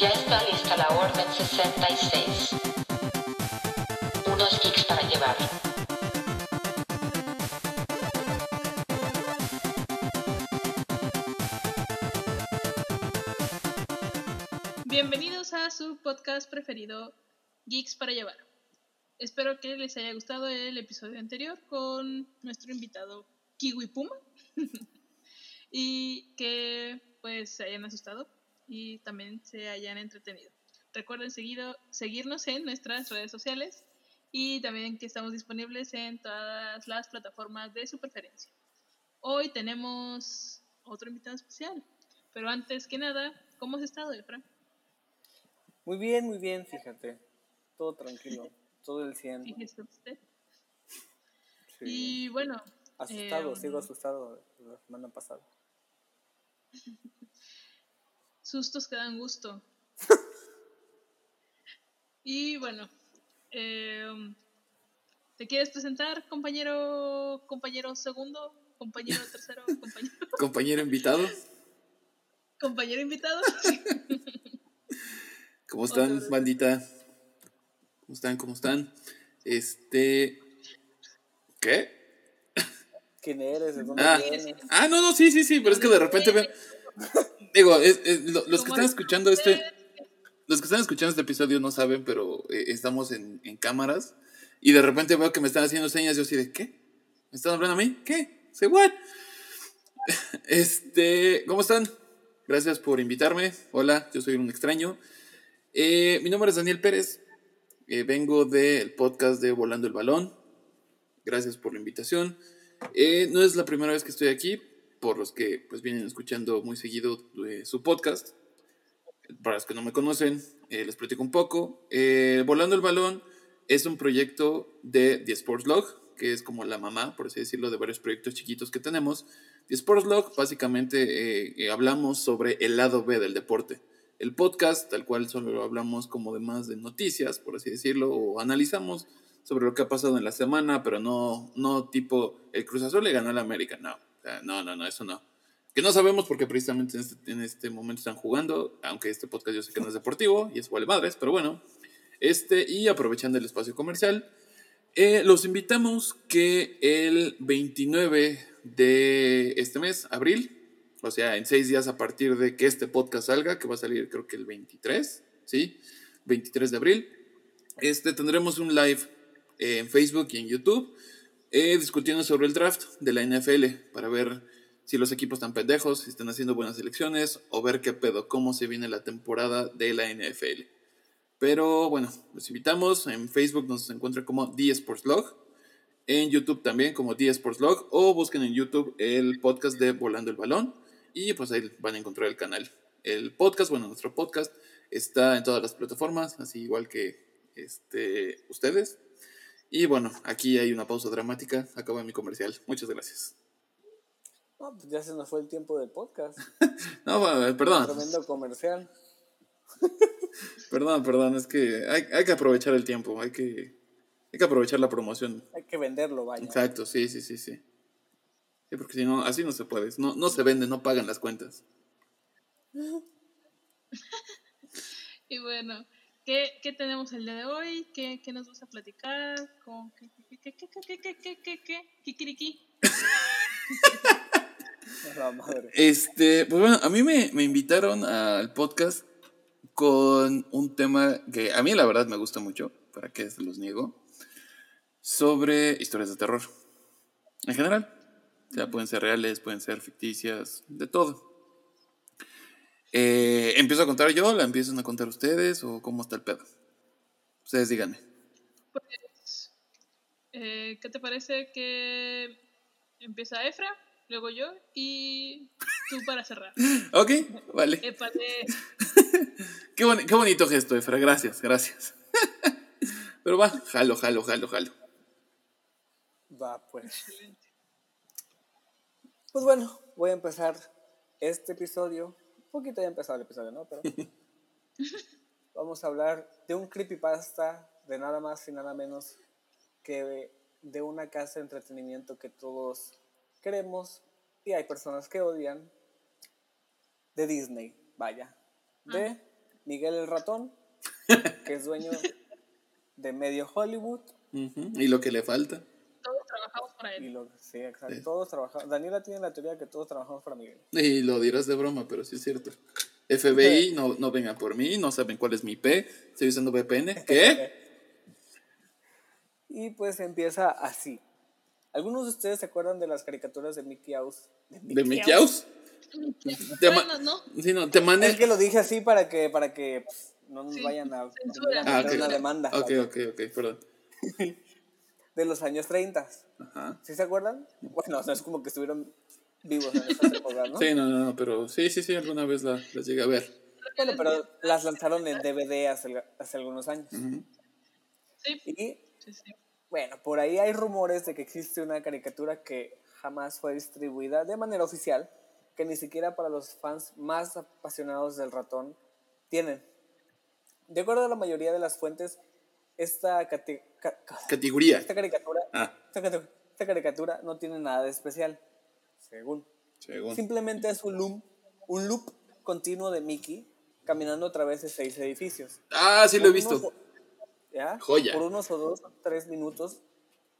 Ya está lista la Orden 66. Unos geeks para llevar. Bienvenidos a su podcast preferido, Geeks para Llevar. Espero que les haya gustado el episodio anterior con nuestro invitado Kiwi Puma y que pues se hayan asustado y también se hayan entretenido. Recuerden seguido, seguirnos en nuestras redes sociales y también que estamos disponibles en todas las plataformas de su preferencia. Hoy tenemos otro invitado especial, pero antes que nada, ¿cómo has estado, Efra? Muy bien, muy bien, fíjate. Todo tranquilo, todo el 100. Fíjese usted. Sí. Y bueno, Asustado, em, sigo asustado la semana pasada. sustos que dan gusto. y bueno, em, ¿te quieres presentar, compañero, compañero segundo, compañero tercero, compañero, Compañero invitado, compañero invitado? ¿cómo están, Otra bandita? ¿Cómo están? ¿Cómo están? Este. ¿Qué? ¿Quién eres? ¿De dónde Ah, vienes? ah, no, no, sí, sí, sí, pero es que de repente veo. Digo, es- es- lo- los que ¿Cómo están es escuchando este. Los que están escuchando este episodio no saben, pero eh, estamos en, en cámaras. Y de repente veo que me están haciendo señas. Yo así de, ¿qué? ¿Me están hablando a mí? ¿Qué? ¿Say what? Este, ¿cómo están? Gracias por invitarme. Hola, yo soy un extraño. Eh, mi nombre es Daniel Pérez. Eh, vengo del podcast de Volando el Balón. Gracias por la invitación. Eh, no es la primera vez que estoy aquí, por los que pues vienen escuchando muy seguido eh, su podcast. Para los que no me conocen, eh, les platico un poco. Eh, Volando el Balón es un proyecto de The Sports Log, que es como la mamá, por así decirlo, de varios proyectos chiquitos que tenemos. The Sports Log, básicamente hablamos sobre el lado B del deporte. El podcast, tal cual solo hablamos como de más de noticias, por así decirlo, o analizamos sobre lo que ha pasado en la semana, pero no, no tipo el Cruz Azul le ganó al América, no, no, no, no, eso no. Que no sabemos porque precisamente en este, en este momento están jugando, aunque este podcast yo sé que no es deportivo y es vale madres, pero bueno. Este, y aprovechando el espacio comercial, eh, los invitamos que el 29 de este mes, abril, o sea, en seis días a partir de que este podcast salga, que va a salir creo que el 23, ¿sí? 23 de abril, este, tendremos un live eh, en Facebook y en YouTube eh, discutiendo sobre el draft de la NFL para ver si los equipos están pendejos, si están haciendo buenas elecciones o ver qué pedo, cómo se viene la temporada de la NFL. Pero bueno, los invitamos. En Facebook nos encuentran como The Sports Log. En YouTube también como The Sports Log. O busquen en YouTube el podcast de Volando el Balón. Y pues ahí van a encontrar el canal. El podcast, bueno, nuestro podcast está en todas las plataformas, así igual que este, ustedes. Y bueno, aquí hay una pausa dramática. Acaba mi comercial. Muchas gracias. No, pues ya se nos fue el tiempo del podcast. No, perdón. Tremendo comercial. Perdón, perdón. Es que hay, hay que aprovechar el tiempo. Hay que, hay que aprovechar la promoción. Hay que venderlo, vaya. Exacto, sí, sí, sí, sí. Sí, porque si no, así no se puede. No, no se vende, no pagan las cuentas. Y bueno, ¿qué, qué tenemos el día de hoy? ¿Qué, qué nos vas a platicar? ¿Con qué, qué, qué, qué, qué, qué, qué, qué, qué, qué? Kikiriki. Este, pues bueno, a mí me, me invitaron al podcast con un tema que a mí la verdad me gusta mucho, para que se los niego, sobre historias de terror. En general. O sea, pueden ser reales, pueden ser ficticias, de todo. Eh, ¿Empiezo a contar yo? ¿La empiezan a contar ustedes? ¿O cómo está el pedo? Ustedes díganme. Pues, eh, ¿qué te parece que empieza Efra, luego yo y tú para cerrar? Ok, vale. Épale. Qué, boni- qué bonito gesto, Efra. Gracias, gracias. Pero va, jalo, jalo, jalo, jalo. Va, pues. Pues bueno, voy a empezar este episodio. Poquito ya empezado el episodio, ¿no? Pero vamos a hablar de un creepypasta de nada más y nada menos que de una casa de entretenimiento que todos queremos y hay personas que odian de Disney, vaya, de Miguel el ratón, que es dueño de medio Hollywood. Y lo que le falta. Para Y él. lo, sí, exacto. Sí. Todos trabajamos. Daniela tiene la teoría de que todos trabajamos para Miguel. Y lo dirás de broma, pero sí es cierto. FBI, no, no vengan por mí, no saben cuál es mi IP, estoy usando VPN. ¿Qué? Y pues empieza así. ¿Algunos de ustedes se acuerdan de las caricaturas de Mickey Mouse? ¿De Mickey Mouse? Te ma- Bueno, no. Sí, no, te mandé. Es que lo dije así para que, para que pues, no nos Sí, vayan a, censura. a Ah, meter ok. una demanda. Ok, ok, ok, perdón. De los años 30. Ajá. ¿Sí se acuerdan? Bueno, o sea, es como que estuvieron vivos en esas épocas, ¿no? Sí, no, no, no, pero sí, sí, sí, alguna vez la, las llegué a ver. Bueno, pero las lanzaron en DVD hace, hace algunos años. Sí, Y sí, sí. bueno, por ahí hay rumores de que existe una caricatura que jamás fue distribuida de manera oficial, que ni siquiera para los fans más apasionados del ratón tienen. De acuerdo a la mayoría de las fuentes, esta, ca- ca- Categoría. esta caricatura Ah, esta, caricatura no tiene nada de especial, según. según. Simplemente es un loop, un loop continuo de Mickey caminando a través de seis edificios. Ah, sí lo he visto. unos- ¿ya? Joya. Por unos o dos, tres minutos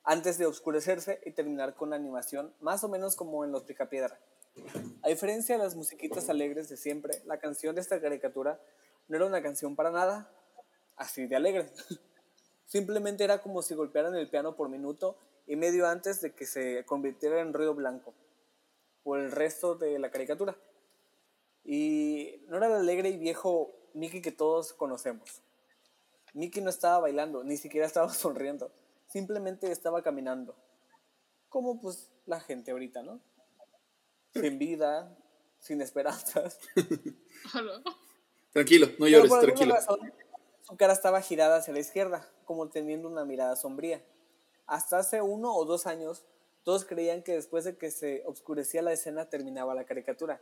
antes de oscurecerse y terminar con la animación, más o menos como en los Picapiedra. A diferencia de las musiquitas alegres de siempre, la canción de esta caricatura no era una canción para nada así de alegre. Simplemente era como si golpearan el piano por minuto y medio antes de que se convirtiera en ruido blanco por el resto de la caricatura. Y no era el alegre y viejo Mickey que todos conocemos. Mickey no estaba bailando, ni siquiera estaba sonriendo. Simplemente estaba caminando. Como pues la gente ahorita, ¿no? Sin vida, sin esperanzas. Tranquilo, no llores, tranquilo. razón, su cara estaba girada hacia la izquierda, como teniendo una mirada sombría. Hasta hace uno o dos años, todos creían que después de que se oscurecía la escena terminaba la caricatura.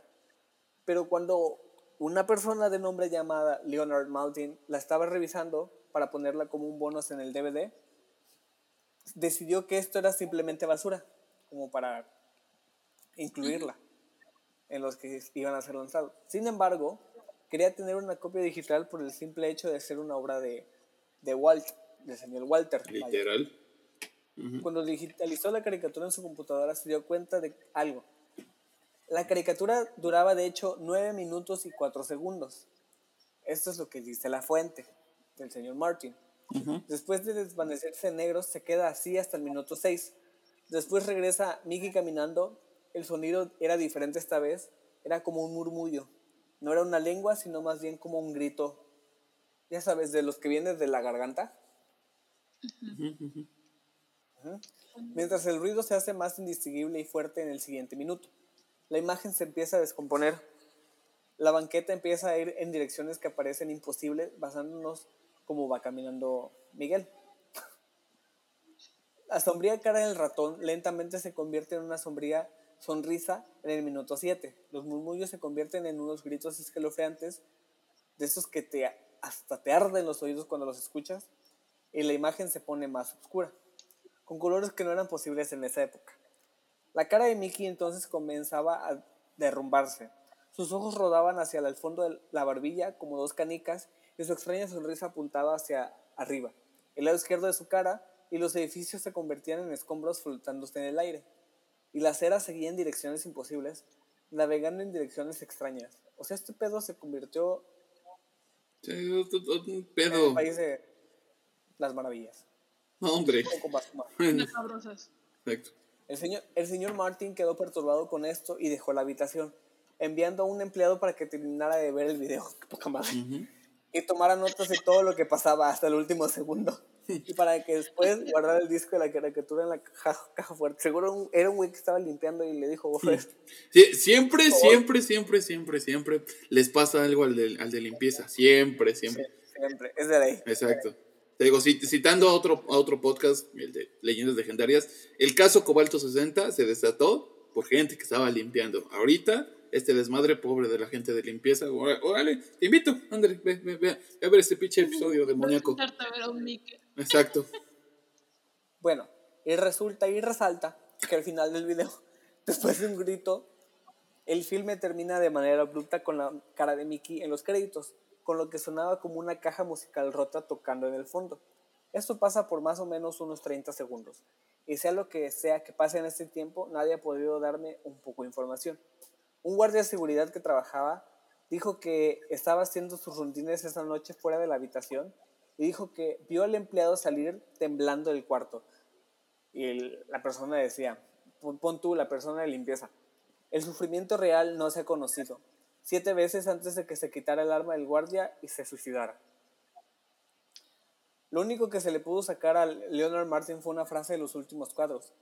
Pero cuando una persona de nombre llamada Leonard Maltin la estaba revisando para ponerla como un bonus en el DVD, decidió que esto era simplemente basura, como para incluirla en los que iban a ser lanzados. Sin embargo, quería tener una copia digital por el simple hecho de ser una obra de, de Walt, del señor Walter. Literal. Cuando digitalizó la caricatura en su computadora se dio cuenta de algo. La caricatura duraba de hecho 9 minutos y 4 segundos. Esto es lo que dice la fuente del señor Martin. Después de desvanecerse en negro se queda así hasta el minuto 6. Después regresa Mickey caminando. El sonido era diferente esta vez. Era como un murmullo. No era una lengua, sino más bien como un grito. Ya sabes, de los que vienen de la garganta. Mientras el ruido se hace más indistinguible y fuerte en el siguiente minuto. La imagen se empieza a descomponer. La banqueta empieza a ir en direcciones que parecen imposibles, basándonos como va caminando Miguel. La sombría cara del ratón lentamente se convierte en una sombría sonrisa en el minuto 7. Los murmullos se convierten en unos gritos escalofriantes, de esos que te, hasta te arden los oídos cuando los escuchas, y la imagen se pone más oscura, con colores que no eran posibles en esa época. La cara de Mickey entonces comenzaba a derrumbarse. Sus ojos rodaban hacia el fondo de la barbilla como dos canicas y su extraña sonrisa apuntaba hacia arriba, el lado izquierdo de su cara, y los edificios se convertían en escombros flotándose en el aire. Y la acera seguía en direcciones imposibles, navegando en direcciones extrañas. O sea, este pedo se convirtió Sí, otro- otro en pedo. el país de las maravillas. No, hombre. Un poco más. más. Sabrosas. Exacto. El señor, el señor Martin quedó perturbado con esto y dejó la habitación, enviando a un empleado para que terminara de ver el video, qué poca madre, y tomara notas de todo lo que pasaba hasta el último segundo. Y para que después guardara el disco de la caricatura en la caja, caja fuerte. Seguro un- era un güey que estaba limpiando y le dijo, "Oye, Sí, siempre, siempre, siempre, siempre, siempre les pasa algo al de, al de limpieza. Siempre, siempre. siempre, es de ley. Exacto. Te digo, cit- citando a otro, a otro podcast, el de Leyendas Legendarias, el caso Cobalto 60 se desató por gente que estaba limpiando. Ahorita, este desmadre pobre de la gente de limpieza, órale, te invito, ándale, ve, ve, ve, ve a ver este pinche episodio demoníaco. Sentarte a ver a un Mickey. Exacto. Bueno, y resulta y resalta que al final del video, después de un grito, el filme termina de manera abrupta con la cara de Mickey en los créditos. con lo que sonaba como una caja musical rota tocando en el fondo. Esto pasa por más o menos unos 30 segundos, y sea lo que sea que pase en este tiempo, nadie ha podido darme un poco de información. Un guardia de seguridad que trabajaba dijo que estaba haciendo sus rondines esa noche fuera de la habitación y dijo que vio al empleado salir temblando del cuarto. Y la persona decía, pon, pon tú, la persona de limpieza, el sufrimiento real no se ha conocido. Siete veces antes de que se quitara el arma del guardia y se suicidara. Lo único que se le pudo sacar a Leonard Martin fue una frase de los últimos cuadros,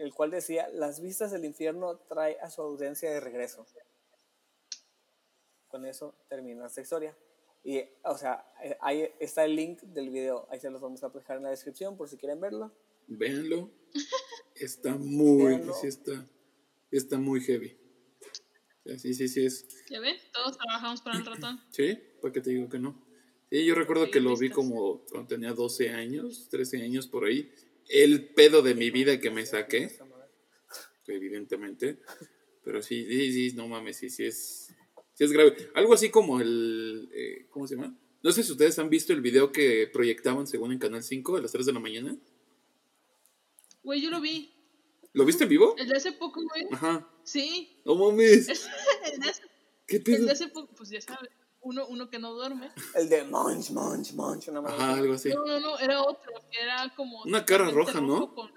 el cual decía, las vistas del infierno trae a su audiencia de regreso. Con eso termina esta historia. Y, o sea, eh, ahí está el link del video, ahí se los vamos a dejar en la descripción por si quieren verlo. Véanlo. Está muy, Véanlo. sí está, está muy heavy. Sea, Sí, sí, sí es. ¿Ya ven? Todos trabajamos para el ratón. Sí, ¿para qué te digo que no? Sí, yo recuerdo Sí, que lo vi como cuando tenía 12 años, 13 años por ahí. El pedo de mi vida que me saqué, evidentemente. Pero sí, sí, sí, no mames, sí, sí es, sí es grave. Algo así como el, eh, ¿cómo se llama? No sé si ustedes han visto el video que proyectaban según en Canal 5 a las 3 de la mañana. Güey, yo lo vi. ¿Lo viste en vivo? El de hace poco, güey. Ajá. Sí. No mames. El de hace, ¿Qué el pedo? de hace poco, pues ya sabes. Uno, uno que no duerme. El de Munch, Munch, Munch, una Ajá, algo así. No, no, no, era otro. que Era como. Una cara roja, ¿no? Con,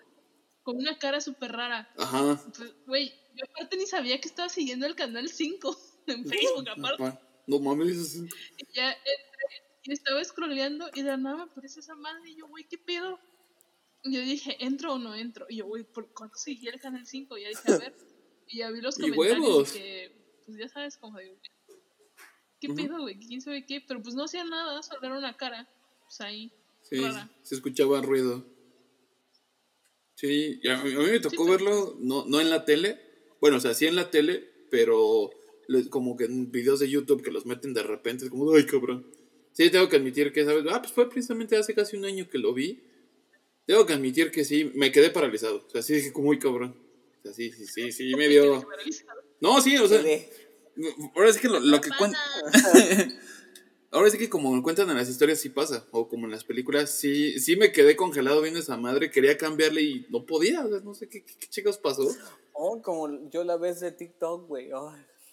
con una cara súper rara. Ajá. Pues, Güey, yo aparte ni sabía que estaba siguiendo el canal 5 en Facebook, aparte. Apa- No mames. Y ya entré y estaba scrolleando y de la nada me aparece esa madre. Y yo, güey, ¿qué pedo? Y yo dije, ¿entro o no entro? Y yo, güey, ¿por cuándo seguí el canal 5? Y ya dije, a ver. Y ya vi los Y comentarios huevos. y que, pues ya sabes, como de, ¿qué pedo, güey? ¿Quién sabe qué? Pero pues no hacía nada, solo era una cara. Pues ahí. Sí, Rara. se escuchaba ruido. Sí, y a mí, a mí me tocó Sí, verlo, no, no en la tele. Bueno, o sea, sí en la tele, pero como que en videos de YouTube que los meten de repente, es como, ay, cabrón. Sí, tengo que admitir que, ¿sabes? Ah, pues fue precisamente hace casi un año que lo vi. Tengo que admitir que sí, me quedé paralizado. O sea, sí dije, como, muy cabrón. O sea, sí, sí, sí, sí, me dio... No, sí, o sea. Ahora sí que lo, lo que Pasa. cuentan... Ahora sí que como cuentan en las historias sí pasa, o como en las películas, sí, sí me quedé congelado viendo esa madre, quería cambiarle y no podía, o sea, no sé qué, qué, qué chicos pasó. Oh, como yo la vez de TikTok, güey.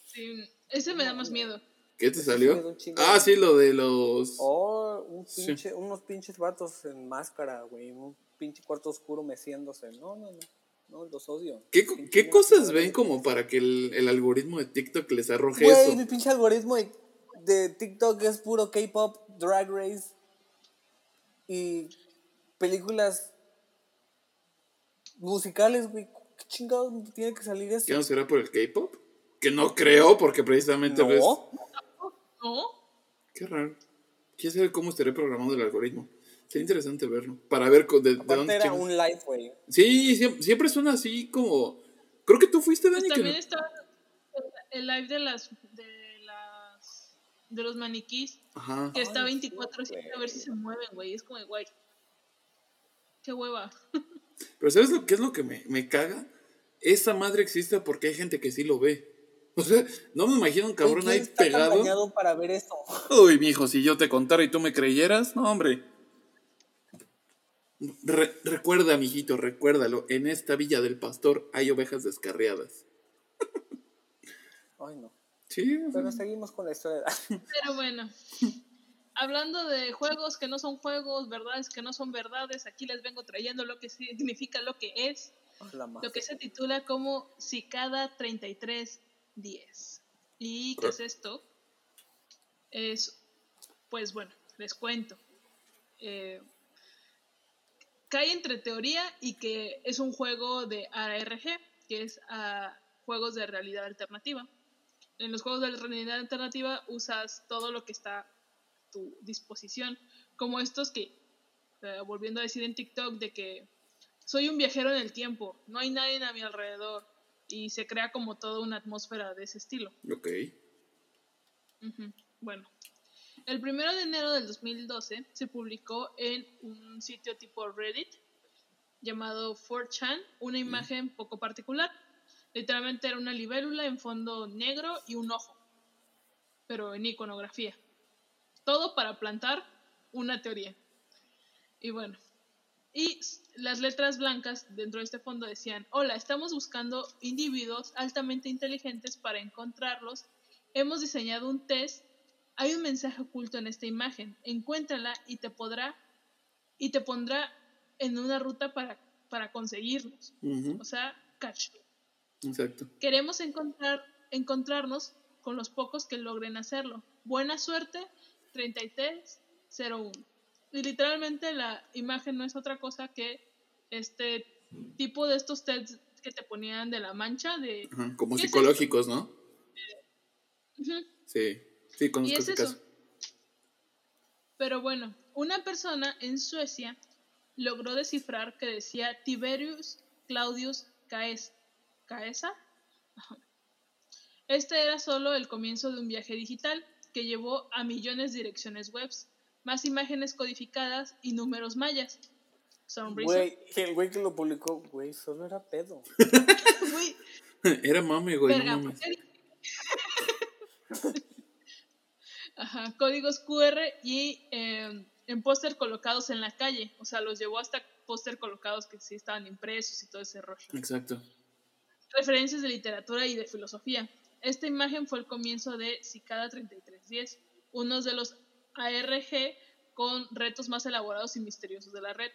Sí, ese me da más miedo. ¿Qué te salió? Ah, sí, lo de los... Oh, un Sí. pinche, unos pinches vatos en máscara, güey. Un pinche cuarto oscuro meciéndose. No, no, no. No, los odio. ¿Qué, qué cosas ven como para que el, el algoritmo de TikTok les arroje Güey, eso? mi pinche algoritmo de, de TikTok es puro K-pop, Drag Race y películas musicales, güey. ¿Qué chingado tiene que salir eso? ¿Qué no será por el K-pop? Que no creo, porque precisamente ves... No, ¿No? Qué raro. Quiero saber cómo estaré programando el algoritmo. Sería interesante verlo. Para ver de, de dónde era chingados- un live, güey. Sí, siempre, siempre suena así como. Creo que tú fuiste, Pues Dani. que también no- está el live de las de las de los maniquís Ajá. que está Ay, 24 sí, a ver si se mueven, güey. Es como, güey. Qué hueva. Pero ¿sabes lo que es lo que me, me caga? Esa madre existe porque hay gente que sí lo ve. O sea, no me imagino un cabrón ahí ¿quién está tan pegado. para ver eso? Uy, mijo, si yo te contara y tú me creyeras, no, hombre. Re- recuerda, mijito, recuérdalo. En esta villa del pastor hay ovejas descarriadas. Ay, no. Sí, Pero seguimos con la historia. Pero bueno. Hablando de juegos que no son juegos, verdades que no son verdades, aquí les vengo trayendo lo que significa lo que es, lo que se titula como Cicada 3310. ¿Y qué es esto? Es, pues bueno, les cuento. Eh, cae entre teoría y que es un juego de ARG, que es a juegos de realidad alternativa. En los juegos de realidad alternativa usas todo lo que está a tu disposición, como estos que, eh, volviendo a decir en TikTok, de que soy un viajero en el tiempo, no hay nadie a mi alrededor y se crea como toda una atmósfera de ese estilo. ok. Ujú, Bueno, el primero de enero del 2012 se publicó en un sitio tipo Reddit llamado 4chan una imagen poco particular. Literalmente era una libélula en fondo negro y un ojo, pero en iconografía. Todo para plantar una teoría. Y bueno, y las letras blancas dentro de este fondo decían, hola, estamos buscando individuos altamente inteligentes para encontrarlos. Hemos diseñado un test. Hay un mensaje oculto en esta imagen. Encuéntrala y te podrá y te pondrá en una ruta para, para conseguirlos. O sea, catch. Exacto. Queremos encontrar, encontrarnos con los pocos que logren hacerlo. Buena suerte, 3301. Y literalmente la imagen no es otra cosa que este tipo de estos tests que te ponían de la mancha de... Ajá, Como ¿Qué es psicológicos, ¿no? Ujú. Sí. Sí, conozco Y es ese eso. caso. Pero bueno, una persona en Suecia logró descifrar que decía Tiberius Claudius Caes- Caesa. Este era solo el comienzo de un viaje digital que llevó a millones de direcciones webs, más imágenes codificadas y números mayas. Güey, el güey que lo publicó, güey, solo era pedo. Güey, Era mame, güey. no mames. Ajá, códigos QR y eh, en póster colocados en la calle. O sea, los llevó hasta póster colocados que sí estaban impresos y todo ese rollo. Exacto. referencias de literatura y de filosofía. Esta imagen fue el comienzo de Cicada 3310, uno de los ARG con retos más elaborados y misteriosos de la red.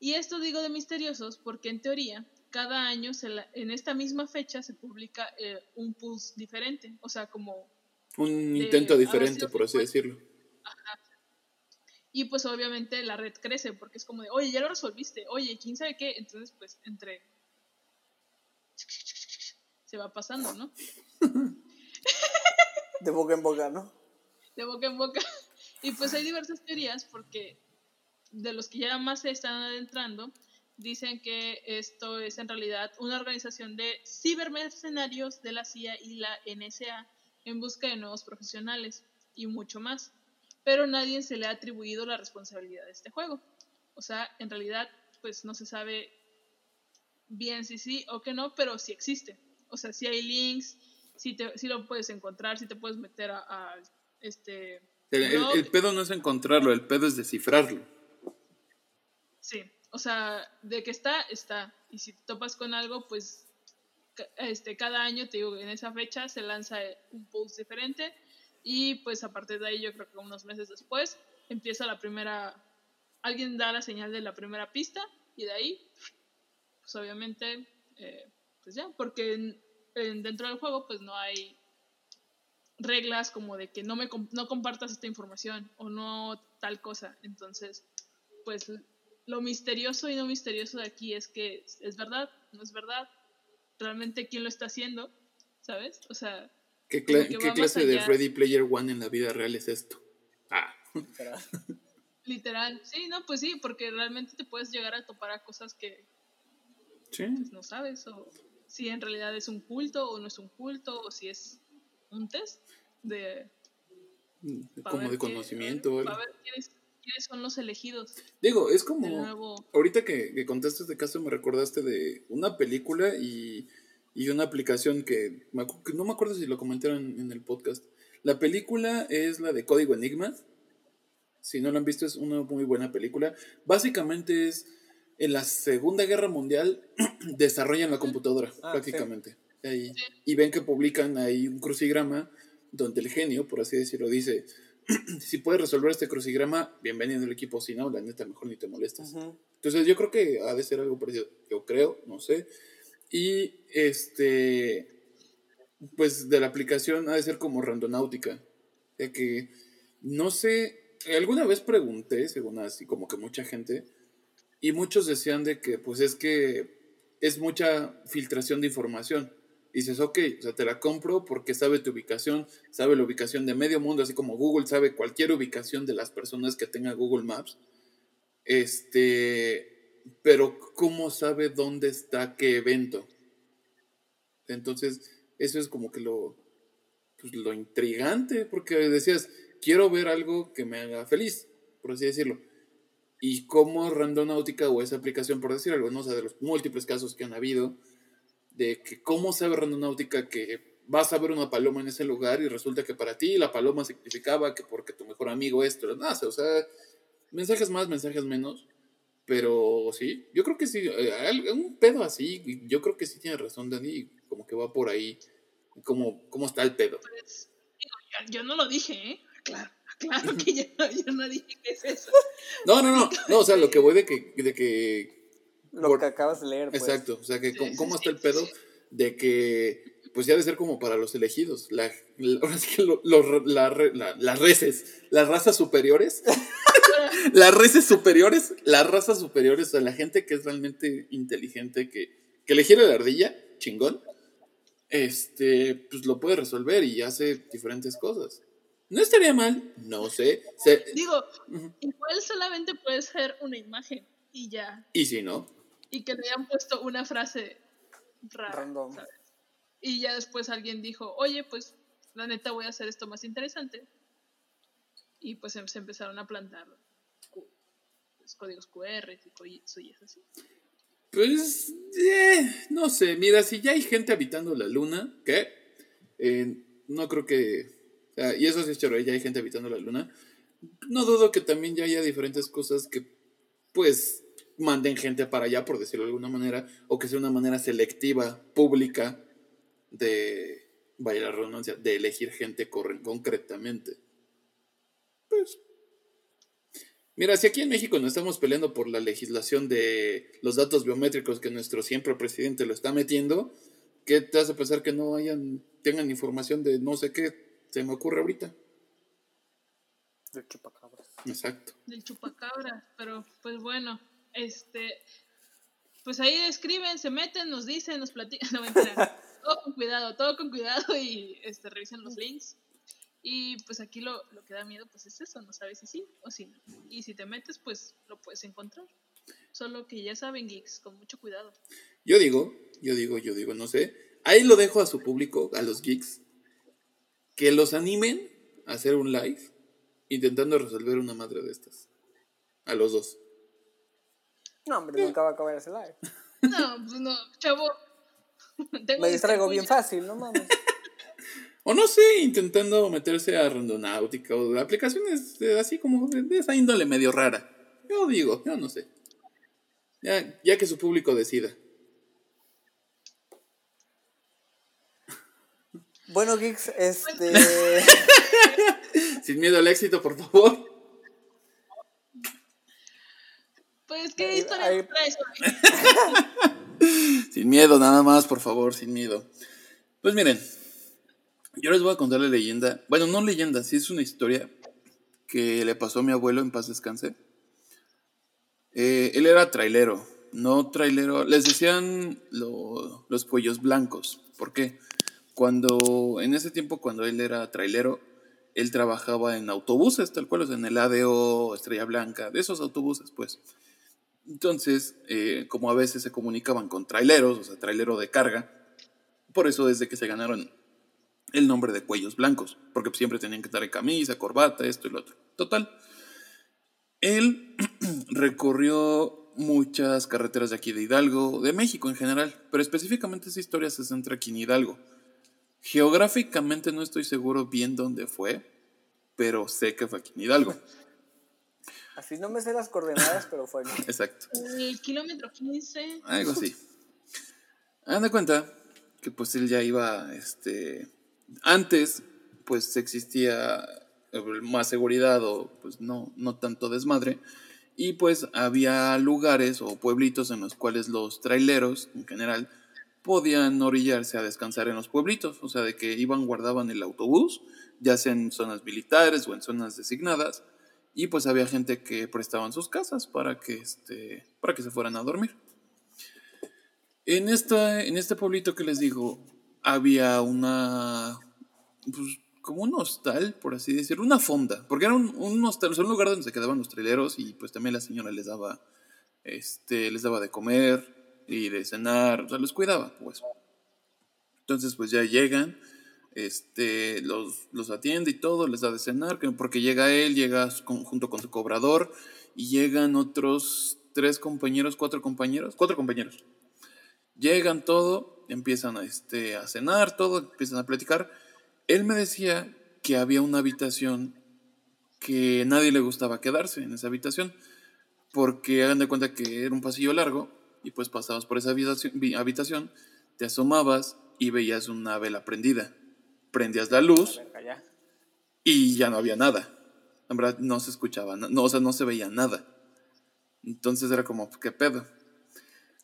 Y esto digo de misteriosos porque en teoría cada año se la- en esta misma fecha se publica eh, un pulse diferente, o sea, como Un De intento diferente, por así decirlo. y pues obviamente la red crece porque es como de, oye, ya lo resolviste, oye, quién sabe qué, entonces pues entre se va pasando, ¿no? De boca en boca, ¿no? de boca en boca. Y pues hay diversas teorías porque de los que ya más se están adentrando, dicen que esto es en realidad una organización de cibermercenarios de la CIA y la NSA en busca de nuevos profesionales y mucho más. Pero nadie se le ha atribuido la responsabilidad de este juego. O sea, en realidad, pues no se sabe bien si sí o que no, pero sí existe. O sea, si hay links, si, te, si lo puedes encontrar, si te puedes meter a, a este El, el- pedo no es encontrarlo, el pedo es descifrarlo. Sí, o sea, de que está, está. Y si te topas con algo, pues este, cada año, te digo, en esa fecha se lanza un post diferente y pues a partir de ahí yo creo que unos meses después empieza la primera, alguien da la señal de la primera pista y de ahí, pues obviamente, eh, pues ya, porque en- en- dentro del juego pues no hay reglas como de que no me no compartas esta información o no tal cosa. Entonces, pues lo misterioso y no misterioso de aquí es que es verdad, no es verdad, realmente quién lo está haciendo, ¿sabes? O sea, ¿Qué, qué clase de. Ready Player One en la vida real es esto? Ah, literal, sí, no, pues sí, porque realmente te puedes llegar a topar a cosas que sí. pues, no sabes, o si en realidad es un culto o no es un culto, o si es un test de... pa' Como de qué- conocimiento. Para ver quiénes son los elegidos Digo, es como... nuevo... Ahorita que, que contaste este caso me recordaste de una película y, y una aplicación que, me acu- que no me acuerdo si lo comentaron en el podcast. La película es la de Código Enigma. Si no la han visto es una muy buena película. Básicamente es en la Segunda Guerra Mundial desarrollan la computadora Ah, prácticamente. Ahí- Sí. Y ven que publican ahí un crucigrama donde el genio, por así decirlo, dice, si puedes resolver este crucigrama, bienvenido al equipo, si no, la neta, mejor ni te molestas. Entonces yo creo que ha de ser algo parecido, yo creo, no sé. Y este, pues de la aplicación ha de ser como randonáutica. De que, no sé, alguna vez pregunté, según así como que mucha gente, y muchos decían de que pues es que es mucha filtración de información. Dices, ok, o sea, te la compro porque sabe tu ubicación, sabe la ubicación de medio mundo, así como Google sabe cualquier ubicación de las personas que tenga Google Maps. Este, pero ¿cómo sabe dónde está qué evento? Entonces, eso es como que lo, pues, lo intrigante, porque decías, quiero ver algo que me haga feliz, por así decirlo. Y cómo Randonáutica o esa aplicación, por decir algo, ¿no? O de los múltiples casos que han habido, de que cómo sabe Randonáutica que vas a ver una paloma en ese lugar y resulta que para ti la paloma significaba que porque tu mejor amigo esto, sé, o sea, mensajes más, mensajes menos. Pero sí, yo creo que sí, eh, un pedo así, yo creo que sí tiene razón Dani, como que va por ahí, como, cómo está el pedo. Pues, yo, no lo dije, ¿eh? Claro, claro que yo, no- yo no dije que es eso. No, no, no, no, o sea, lo que voy de que, de que Lo Por- que acabas de leer, pues. Exacto, o sea, que Sí, cómo, sí, está el pedo sí. de que, pues ya de ser como para los elegidos, la, la- ahora sí que lo- los- la re- la- las reces, las razas superiores, las reces superiores, las razas superiores, o sea, la gente que es realmente inteligente, que, que le gira la ardilla, chingón, este, pues lo puede resolver y hace diferentes cosas. No estaría mal, no sé, se- Digo, igual solamente puede ser una imagen y ya. y si no, Y que le hayan puesto una frase rara. Random. ¿sabes? Y ya después alguien dijo, oye, pues la neta voy a hacer esto más interesante. Y pues em- se empezaron a plantar pues, códigos QR y cosillas así. Pues, eh, no sé, mira, si ya hay gente habitando la luna, ¿qué? Eh, no creo que... o sea, y eso sí es choro, ya hay gente habitando la luna. No dudo que también ya haya diferentes cosas que, pues, manden gente para allá, por decirlo de alguna manera, o que sea una manera selectiva, pública, de, vaya la redundancia, de elegir gente corre- concretamente. Pues, Mira, si aquí en México no estamos peleando por la legislación de los datos biométricos que nuestro siempre presidente lo está metiendo, ¿qué te hace pensar que no hayan, tengan información de no sé qué se me ocurre ahorita? El chupacabras. Exacto. del chupacabra, pero pues bueno, este, pues ahí escriben, se meten, nos dicen, nos platican, no mentira, todo con cuidado, todo con cuidado y este, revisen los links. Y pues aquí lo, lo que da miedo pues es eso, no sabes si sí o si no. Y si te metes pues lo puedes encontrar. Solo que ya saben geeks, con mucho cuidado. Yo digo, yo digo, yo digo, no sé. Ahí lo dejo a su público, a los geeks, que los animen a hacer un live intentando resolver una madre de estas. A los dos. No, hombre, nunca va a acabar ese live. No, pues no, chavo. Tengo Me distraigo bien fácil, no mames. O no sé, intentando meterse a randonáutica o aplicaciones así como de, de esa índole medio rara. Yo digo, yo no sé. Ya, ya que su público decida. Bueno, geeks, este. Sin miedo al éxito, por favor. Pues, ¿qué Ahí- historia ahí- traes? Sin miedo, nada más, por favor, sin miedo. Pues miren, yo les voy a contar la leyenda. Bueno, no leyenda, sí es una historia que le pasó a mi abuelo en paz descanse. Eh, él era trailero, no trailero. Les decían lo- los cuellos blancos. ¿Por qué? Cuando, en ese tiempo, cuando él era trailero, él trabajaba en autobuses, tal cual, o sea, en el ADO, Estrella Blanca, de esos autobuses, pues. Entonces, eh, como a veces se comunicaban con traileros, o sea, trailero de carga, por eso desde que se ganaron el nombre de cuellos blancos, porque siempre tenían que estar en camisa, corbata, esto y lo otro. Total. Él recorrió muchas carreteras de aquí de Hidalgo, de México en general, pero específicamente esa historia se centra aquí en Hidalgo. Geográficamente no estoy seguro bien dónde fue, pero sé que fue aquí en Hidalgo. Así no me sé las coordenadas, pero fue. Exacto. El kilómetro 15. Algo así. Hagan de cuenta que pues él ya iba, este, antes pues existía más seguridad o pues no, no tanto desmadre y pues había lugares o pueblitos en los cuales los traileros en general podían orillarse a descansar en los pueblitos, o sea, de que iban, guardaban el autobús, ya sea en zonas militares o en zonas designadas, y pues había gente que prestaban sus casas para que, este, para que se fueran a dormir. En, esta, en este pueblito que les digo, había una, pues, como un hostal, por así decirlo, una fonda, porque era un, un hostal, o sea, un lugar donde se quedaban los traileros y pues también la señora les daba, este, les daba de comer y de cenar, o sea, los cuidaba, pues. Entonces, pues ya llegan, este, los, los atiende y todo, les da de cenar, que- porque llega él, llega junto con su cobrador y llegan otros tres compañeros, cuatro compañeros, cuatro compañeros. Llegan todo empiezan a, este, a cenar, todo, empiezan a platicar. Él me decía que había una habitación que nadie le gustaba quedarse en esa habitación, porque hagan de cuenta que era un pasillo largo y pues pasabas por esa habitación, habitación, te asomabas y veías una vela prendida. Prendías la luz y ya no había nada. En verdad no se escuchaba, no, o sea, no se veía nada. Entonces era como, ¿qué pedo?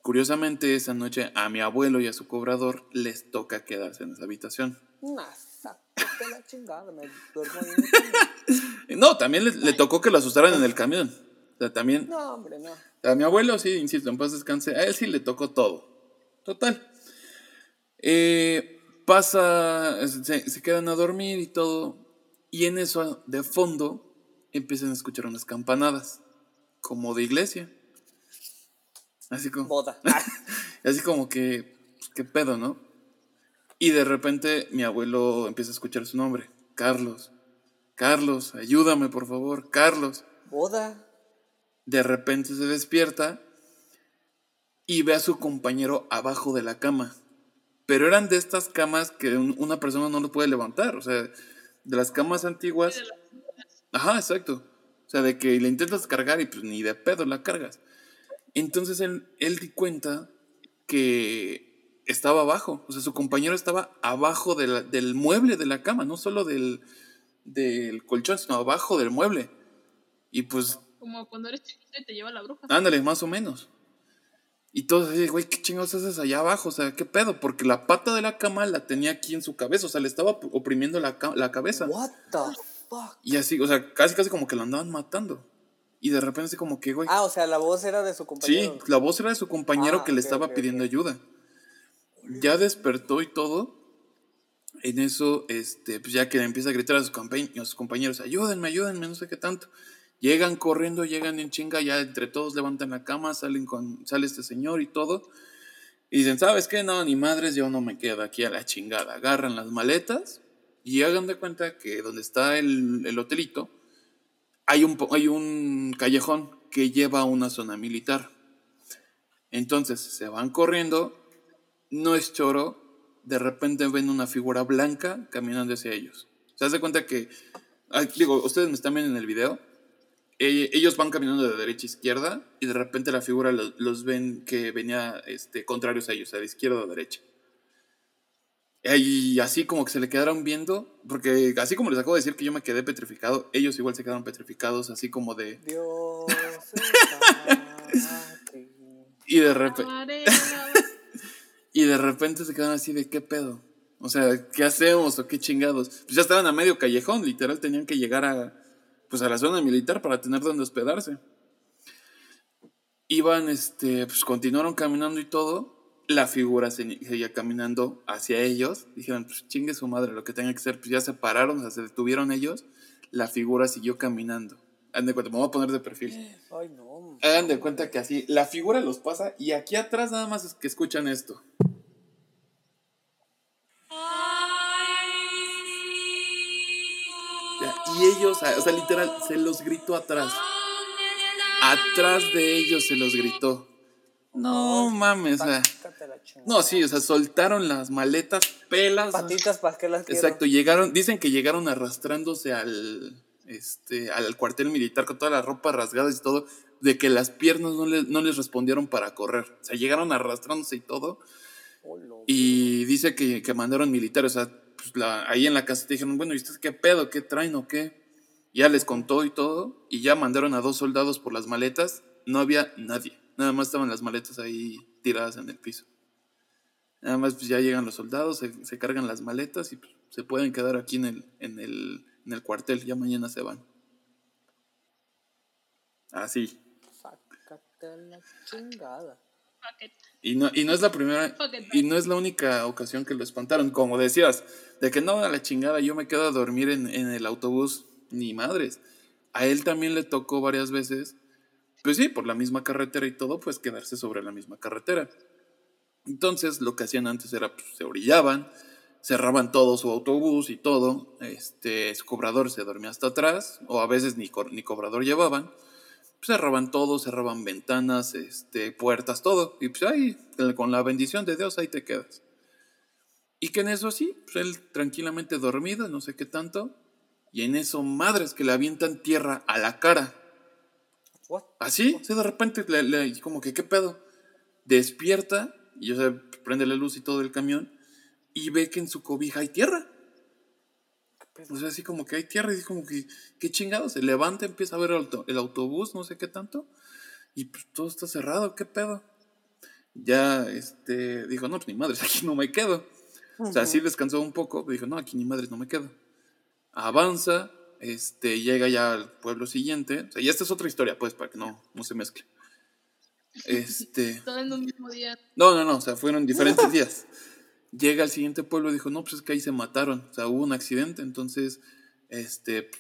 Curiosamente, esa noche a mi abuelo y a su cobrador les toca quedarse en esa habitación. La chingada, me duermo No, también le, le tocó que lo asustaran en el camión. O sea, también No, hombre, no. a mi abuelo, sí, insisto, en paz descanse, a él sí le tocó todo. Total. Eh, pasa, se, se quedan a dormir y todo. Y en eso, de fondo, empiezan a escuchar unas campanadas, como de iglesia. Así como, Boda. Ah, así como que, pues, qué pedo, ¿no? Y de repente mi abuelo empieza a escuchar su nombre, Carlos. Carlos, ayúdame, por favor, Carlos boda. de repente se despierta y ve a su compañero abajo de la cama. Pero eran de estas camas que un- una persona no lo puede levantar. O sea, de las camas antiguas. Ajá, exacto. O sea, de que le intentas cargar y pues ni de pedo la cargas. Entonces él, él di cuenta que estaba abajo. O sea, su compañero estaba abajo de la- del mueble de la cama, no solo del, del colchón, sino abajo del mueble. Y pues Como cuando eres chiquito y te lleva la bruja. Ándale, más o menos. Y todos así, güey, ¿qué chingados haces allá abajo? O sea, ¿qué pedo? Porque la pata de la cama la tenía aquí en su cabeza, o sea, le estaba oprimiendo la, la cabeza. What the fuck. Y así, o sea, casi casi como que lo andaban matando. Y de repente así como que, güey, Ah, o sea, la voz era de su sí, compañero. la voz era de su compañero Ah, que le estaba pidiendo ayuda. Ya despertó y todo. En eso, este, pues ya que le empieza a gritar a sus, a sus compañeros, ayúdenme, ayúdenme, no sé qué tanto. Llegan corriendo, llegan en chinga, ya entre todos levantan la cama, salen con, sale este señor y todo. Y dicen, ¿sabes qué? No, ni madres, yo no me quedo aquí a la chingada. Agarran las maletas y hagan de cuenta que donde está el, el hotelito, hay un, hay un callejón que lleva a una zona militar. Entonces se van corriendo, no es choro, de repente ven una figura blanca caminando hacia ellos. Se hace cuenta que, ah, digo, ustedes me están viendo en el video, eh, ellos van caminando de derecha a izquierda y de repente la figura lo- los, ven que venía este, contrarios a ellos, o sea, de izquierda a derecha. Y así como que se le quedaron viendo, porque así como les acabo de decir que yo me quedé petrificado, ellos igual se quedaron petrificados, así como de... Dios. Y de repente... Y de repente se quedan así de qué pedo. O sea, ¿qué hacemos o qué chingados? Pues ya estaban a medio callejón, literal tenían que llegar a pues a la zona militar para tener donde hospedarse. Iban, este, pues continuaron caminando y todo. La figura se- seguía caminando hacia ellos. Dijeron, pues chingue su madre, lo que tenga que ser. Pues ya se pararon, o sea, se detuvieron ellos. La figura siguió caminando. Hagan de cuenta, me voy a poner de perfil. Ay, no. Hagan de cuenta que así, la figura los pasa y aquí atrás nada más es que escuchan esto. Y ellos, o sea, literal, se los gritó atrás. Atrás de ellos se los gritó. No mames, o sea. No, sí, o sea, soltaron las maletas, pelas. Patitas, ¿para qué las quiero? Exacto, llegaron, dicen que llegaron arrastrándose al, este, al cuartel militar con toda la ropa rasgada y todo, de que las piernas no, les- no les respondieron para correr. O sea, llegaron arrastrándose y todo. Oh, Y dice que, que mandaron militares, o sea, pues, ahí en la casa te dijeron, bueno, ¿y ustedes qué pedo? ¿Qué traen o qué? Ya les contó y todo, y ya mandaron a dos soldados por las maletas, no había nadie, nada más estaban las maletas ahí tiradas en el piso. Nada más pues ya llegan los soldados, se, cargan las maletas y pues, se pueden quedar aquí en el, en, el, en el cuartel, ya mañana se van. Así. La chingada. Y no, y no es la primera y no es la única ocasión que lo espantaron. Como decías, de que no, a la chingada, yo me quedo a dormir en, en el autobús, ni madres. A él también le tocó varias veces, pues sí, por la misma carretera y todo, pues quedarse sobre la misma carretera. Entonces, lo que hacían antes era, pues, se orillaban, cerraban todo su autobús y todo. Este, su cobrador se dormía hasta atrás, o a veces ni, co- ni cobrador llevaban cerraban todo, cerraban ventanas, este, puertas, todo. Y pues ahí, con la bendición de Dios, ahí te quedas. Y que en eso sí, pues él tranquilamente dormido, no sé qué tanto. Y en eso, madres que le avientan tierra a la cara. What? Así, o sea, de repente, le, le- como que, ¿qué pedo? Despierta, y o sea, prende la luz y todo el camión, y ve que en su cobija hay tierra. ¿Qué pedo? O sea, así como que hay tierra, y es como que, ¿qué chingado? Se levanta, empieza a ver el, auto- el autobús, no sé qué tanto, y pues todo está cerrado, ¿qué pedo? Ya, este, dijo, no, pues ni madres, aquí no me quedo. O sea, sí descansó un poco, dijo, no, aquí ni madres no me quedo. Avanza, este, llega ya al pueblo siguiente. O sea, y esta es otra historia, pues, para que no, no se mezcle. Este. Todo en un mismo día. No, no, no, o sea, fueron diferentes días. Llega al siguiente pueblo y dijo, no, pues es que ahí se mataron. O sea, hubo un accidente, entonces, este,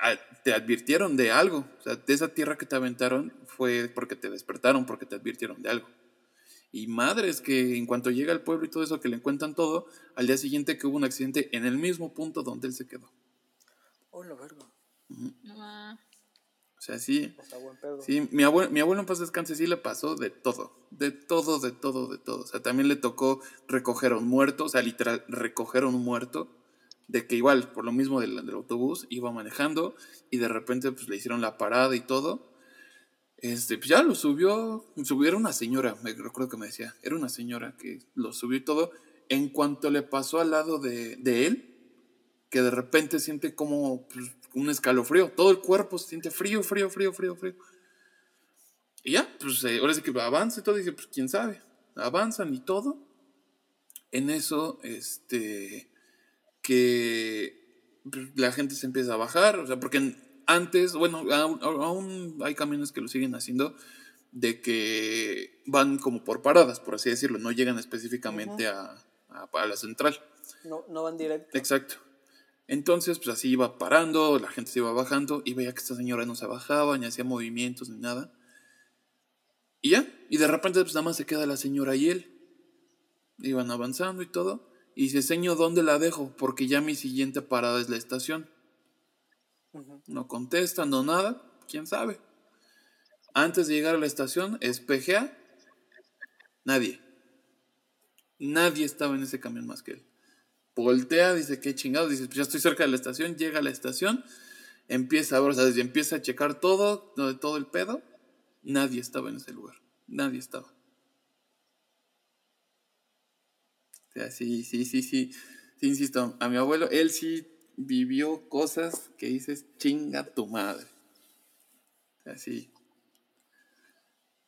a- te advirtieron de algo. O sea, de esa tierra que te aventaron fue porque te despertaron, porque te advirtieron de algo. Y madres que en cuanto llega al pueblo y todo eso, que le cuentan todo, al día siguiente que hubo un accidente en el mismo punto donde él se quedó. Oh, la verga. No va. O sea, sí, Está buen pedo. sí, mi abuelo, mi abuelo en paz descanse sí le pasó de todo, de todo, de todo, de todo. O sea, también le tocó recoger a un muerto, o sea, literal, recoger a un muerto, de que igual, por lo mismo del, del autobús, iba manejando y de repente pues le hicieron la parada y todo. Este, pues ya lo subió, subió, era una señora, me recuerdo que me decía, era una señora que lo subió y todo. En cuanto le pasó al lado de, de él, que de repente siente como pues, un escalofrío, todo el cuerpo se siente frío, frío, frío, frío, frío. Y ya, pues eh, ahora sí que avanza y todo, dice, pues quién sabe, avanzan y todo. En eso, este, que la gente se empieza a bajar, o sea, porque antes, bueno, aún, aún hay camiones que lo siguen haciendo, de que van como por paradas, por así decirlo, no llegan específicamente a, a- a la central. No, no van directo. Exacto. Entonces, pues así iba parando, la gente se iba bajando y veía que esta señora no se bajaba, ni hacía movimientos, ni nada. Y ya, y de repente, pues nada más se queda la señora y él. Iban avanzando y todo. Y dice, señor, ¿dónde la dejo? Porque ya mi siguiente parada es la estación. No contesta, no nada, quién sabe. Antes de llegar a la estación, espejea. Nadie. Nadie estaba en ese camión más que él. Voltea, dice, qué chingados. Dice, pues ya estoy cerca de la estación. Llega a la estación. Empieza a ver, o sea, empieza a checar todo, todo el pedo. Nadie estaba en ese lugar. Nadie estaba. O sea, sí, sí, sí, sí. Insisto, a mi abuelo, él sí vivió cosas que dices, chinga tu madre. O sea, sí.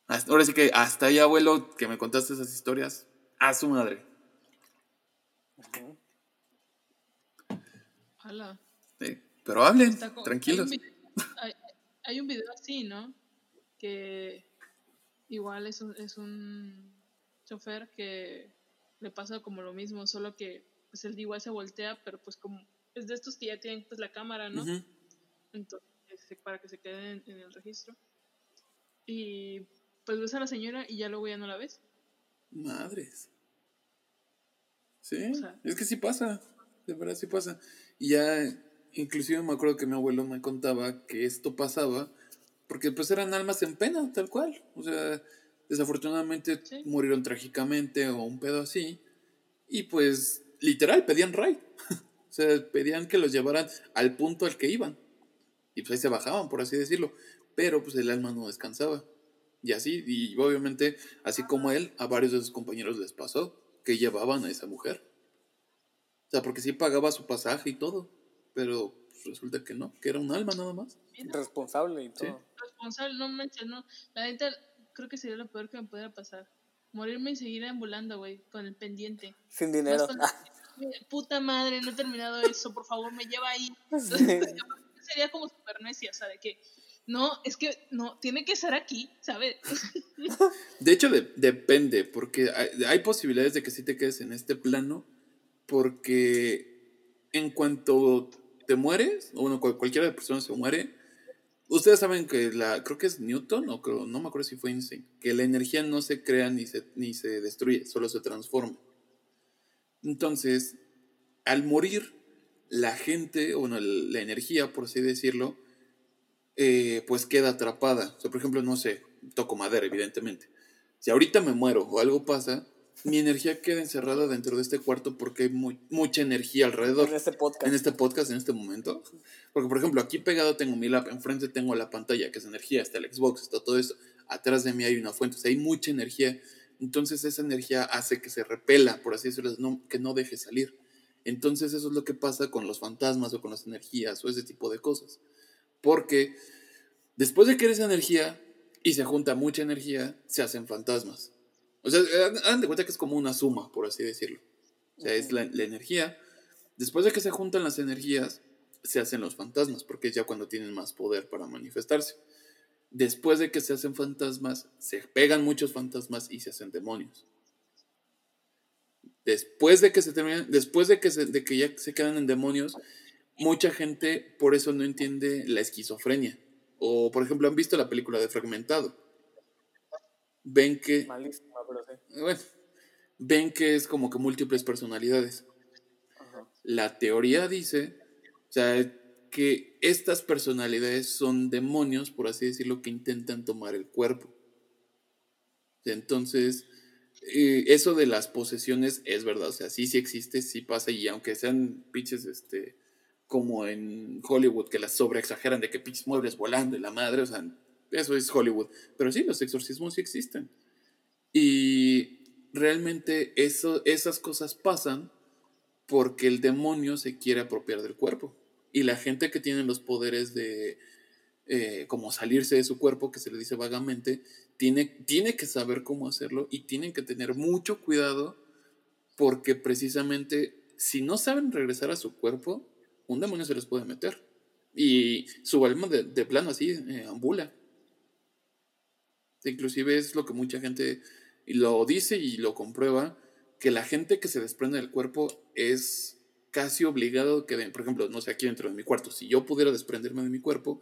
Hasta- ahora sí que hasta ahí, abuelo, que me contaste esas historias, a su madre. Ujú. Ojalá. Sí, Pero hablen, tranquilos. Hay un, video, hay, hay un video así, ¿no? Que igual es un, es un chofer que le pasa como lo mismo, solo que pues él igual se voltea, pero pues como es de estos que ya tienen pues la cámara, ¿no? Entonces, este, para que se queden en, en el registro. Y pues ves a la señora y ya luego ya no la ves. Madres. Sí, O sea- es que sí pasa, de verdad sí pasa. Y ya, inclusive me acuerdo que mi abuelo me contaba que esto pasaba porque pues eran almas en pena, tal cual. O sea, desafortunadamente Sí. murieron trágicamente o un pedo así. Y pues, literal, pedían ray. o sea, pedían que los llevaran al punto al que iban. Y pues ahí se bajaban, por así decirlo. Pero pues el alma no descansaba. Y así, y obviamente, así como él, a varios de sus compañeros les pasó que llevaban a esa mujer. O sea, porque sí pagaba su pasaje y todo, pero pues, resulta que no, que era un alma nada más. Responsable y todo. Responsable, no manches, no. La neta, creo que sería lo peor que me pudiera pasar. Morirme y seguir ambulando, güey, con el pendiente. Sin dinero. con- Puta madre, no he terminado eso, por favor, me lleva ahí. Sí. Sería como super necia, o sea, de que no, es que no, tiene que ser aquí, ¿sabes? De hecho, de- depende, porque hay, hay posibilidades de que sí te quedes en este plano, porque en cuanto te mueres, o bueno, cual- cualquiera de las personas se muere, ustedes saben que la, creo que es Newton, o creo, no me acuerdo si fue Einstein, que la energía no se crea ni se, ni se destruye, solo se transforma. Entonces, al morir, la gente, o bueno, la energía, por así decirlo, eh, pues queda atrapada. O sea, por ejemplo, no sé, toco madera, evidentemente. Si ahorita me muero o algo pasa, mi energía queda encerrada dentro de este cuarto porque hay mu- mucha energía alrededor. En este podcast. en este podcast, en este momento. Porque, por ejemplo, aquí pegado tengo mi lap, enfrente tengo la pantalla, que es energía, está el Xbox, está todo esto. Atrás de mí hay una fuente, o sea, hay mucha energía. Entonces, esa energía hace que se repela, por así decirlo, no- que no deje salir. Entonces, eso es lo que pasa con los fantasmas o con las energías o ese tipo de cosas. Porque después de que eres energía y se junta mucha energía, se hacen fantasmas. O sea, hagan- hagan de cuenta que es como una suma, por así decirlo. O sea, es la, la energía. Después de que se juntan las energías, se hacen los fantasmas, porque es ya cuando tienen más poder para manifestarse. Después de que se hacen fantasmas, se pegan muchos fantasmas y se hacen demonios. Después de que se terminan, después de que, se- de que ya se quedan en demonios, mucha gente por eso no entiende la esquizofrenia. O, por ejemplo, han visto la película de Fragmentado. Ven que pero sí. bueno, ven que es como que múltiples personalidades. Ajá. La teoría dice, o sea, que estas personalidades son demonios, por así decirlo, que intentan tomar el cuerpo. Entonces, eh, eso de las posesiones es verdad, o sea, sí, sí existe, sí pasa, y aunque sean pinches, este, como en Hollywood, que las sobreexageran de que pinches muebles volando y la madre, o sea, eso es Hollywood. Pero sí, los exorcismos sí existen. Realmente esas cosas pasan porque el demonio se quiere apropiar del cuerpo. Y la gente que tiene los poderes de eh, como salirse de su cuerpo, que se le dice vagamente, tiene, tiene que saber cómo hacerlo y tienen que tener mucho cuidado porque precisamente si no saben regresar a su cuerpo, un demonio se les puede meter. Y su alma de, de plano así eh, ambula. Inclusive es lo que mucha gente lo dice y lo comprueba, que la gente que se desprende del cuerpo es casi obligado que, por ejemplo, no sé, aquí dentro de mi cuarto, si yo pudiera desprenderme de mi cuerpo,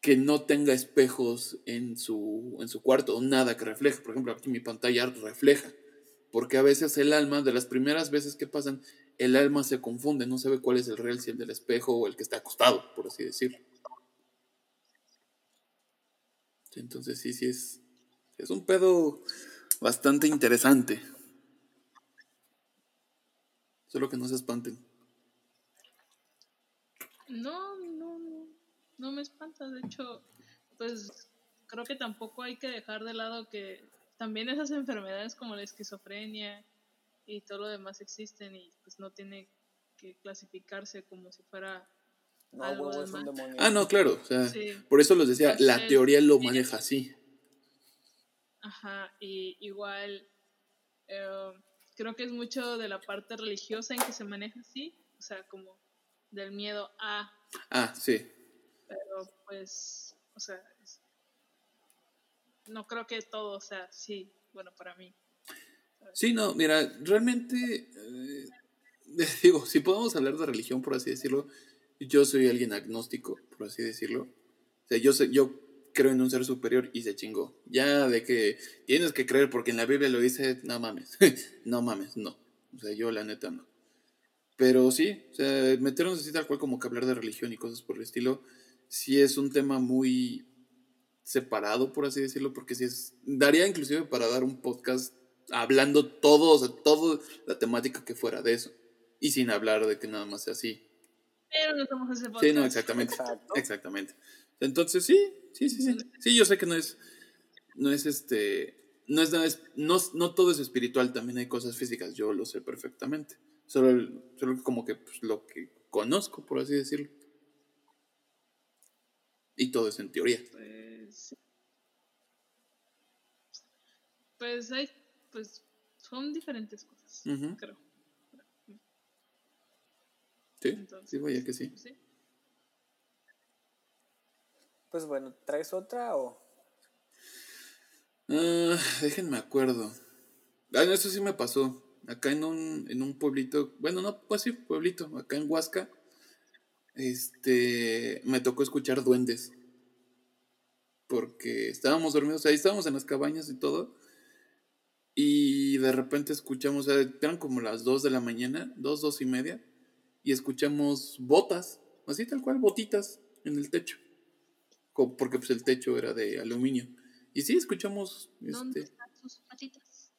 que no tenga espejos en su, en su cuarto nada que refleje. Por ejemplo, aquí mi pantalla refleja, porque a veces el alma, de las primeras veces que pasan, el alma se confunde, no sabe cuál es el real, si el del espejo o el que está acostado, por así decirlo. Entonces sí, sí es, es un pedo bastante interesante. Solo que no se espanten. No, no, no, no me espanta. De hecho, pues creo que tampoco hay que dejar de lado que también esas enfermedades como la esquizofrenia y todo lo demás existen y pues no tiene que clasificarse como si fuera No, Algo huevo de es un más. demonio. Ah, no, claro. O sea, Sí. por eso les decía, la teoría lo maneja así. Ajá, y igual eh, creo que es mucho de la parte religiosa en que se maneja así, o sea, como del miedo a, Ah, sí. pero pues, o sea, es- no creo que todo sea así, bueno, para mí. Sí, no, mira, realmente, eh, digo, si podemos hablar de religión, por así decirlo, yo soy alguien agnóstico, por así decirlo. O sea, yo, sé, yo creo en un ser superior y se chingó. Ya de que tienes que creer porque en la Biblia lo dice, no mames, no mames, no. O sea, yo la neta no. Pero sí, o sea, meternos así tal cual como que hablar de religión y cosas por el estilo, sí es un tema muy separado, por así decirlo, porque sí es, daría inclusive para dar un podcast hablando todo, o sea, toda la temática que fuera de eso. Y sin hablar de que nada más sea así. Pero no somos ese Sí, no, podcast. exactamente. Exacto. Exactamente. Entonces, sí, sí, sí, sí. Sí, yo sé que no es, no es este, no es, nada es- no, no todo es espiritual, también hay cosas físicas, yo lo sé perfectamente. Solo, solo como que pues, lo que conozco, por así decirlo. Y todo es en teoría. Pues, pues hay, pues son diferentes cosas, creo. Sí, Entonces, sí, vaya que sí. Sí. Pues bueno, ¿traes otra o...? Ah, déjenme acuerdo. Ah, eso sí me pasó. Acá en un, en un pueblito, bueno, no, pues sí, pueblito, acá en Huasca, este, me tocó escuchar duendes. Porque estábamos dormidos ahí, estábamos en las cabañas y todo. Y de repente escuchamos, eran como las 2 de la mañana, 2, dos y media, y escuchamos botas, así tal cual, botitas en el techo. Porque pues el techo era de aluminio. Y sí, escuchamos ¿Dónde este, están sus patitas?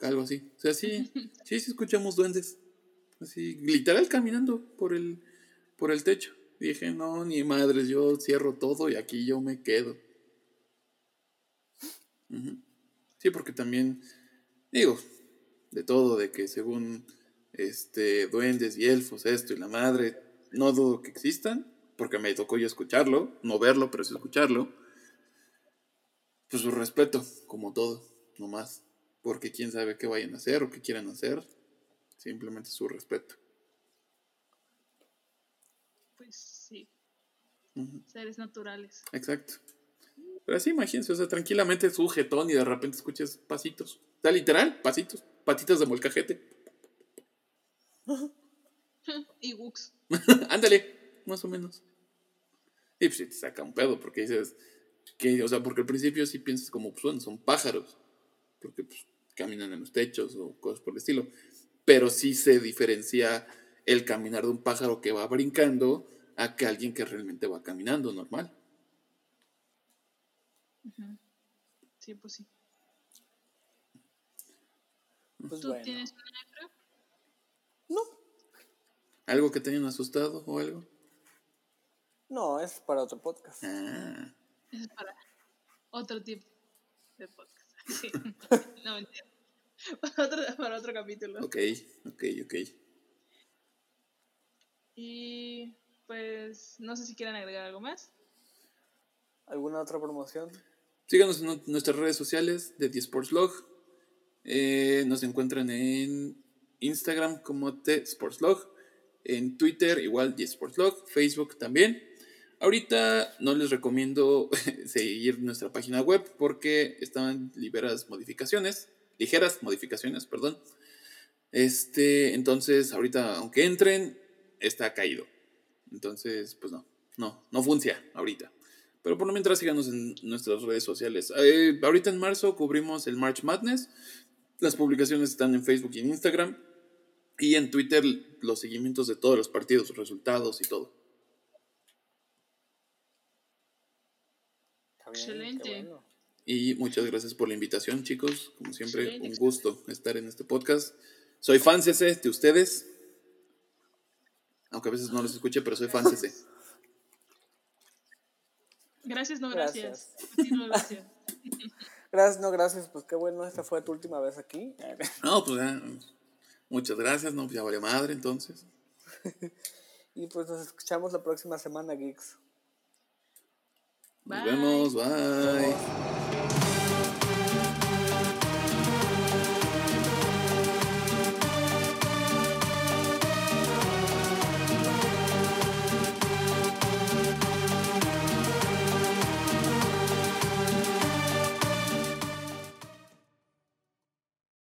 Algo así. O sea, sí, sí, sí escuchamos duendes. Así, literal caminando por el, por el techo. Dije, no, ni madres, yo cierro todo y aquí yo me quedo. Sí, porque también, digo, de todo, de que según este duendes y elfos, esto y la madre, no dudo que existan, porque me tocó yo escucharlo, no verlo, pero sí escucharlo. Pues su respeto, como todo, nomás. Porque quién sabe qué vayan a hacer o qué quieran hacer. Simplemente su respeto. Pues sí, seres naturales. Exacto. Pero así imagínense, o sea, tranquilamente sujetón y de repente escuchas pasitos. O sea, literal, pasitos. Patitas de molcajete. y Wux. Ándale, más o menos. Y pues sí te saca un pedo, porque dices que, o sea, porque al principio sí piensas como, pues bueno, son pájaros, porque pues caminan en los techos o cosas por el estilo. Pero sí se diferencia el caminar de un pájaro que va brincando a que alguien que realmente va caminando normal. Sí, pues sí. Pues ¿Tú bueno. tienes una? No, ¿Algo que te hayan asustado o algo? No, es para otro podcast. Ah, es para otro tipo de podcast. Sí. no mentira. Para otro, para otro capítulo. ok, ok, ok. Y pues no sé si quieren agregar algo más. ¿Alguna otra promoción? Síganos en nu- nuestras redes sociales de The Sports Log. Eh, nos encuentran en Instagram como The Sports Log. En Twitter igual The Sports Log. Facebook también. Ahorita no les recomiendo seguir nuestra página web porque están liberadas modificaciones. Ligeras modificaciones, perdón. Este, entonces, ahorita, aunque entren, está caído. Entonces, pues no, no, no funciona ahorita. Pero por lo mientras síganos en nuestras redes sociales. Eh, ahorita en marzo cubrimos el March Madness. Las publicaciones están en Facebook y en Instagram. Y en Twitter los seguimientos de todos los partidos, resultados y todo. Está bien, Excelente. qué bueno. Y muchas gracias por la invitación, chicos. Como siempre, Excelente, un excelente. gusto estar en este podcast. Soy fan CC de ustedes. Aunque a veces no los escuche, pero soy fan CC. Gracias, no gracias. Gracias. A ti no gracias. Gracias, no gracias, pues qué bueno, esta fue tu última vez aquí. No, pues ya, muchas gracias. No, pues ya vale madre entonces. Y pues nos escuchamos la próxima semana, geeks. Nos Bye. vemos, bye.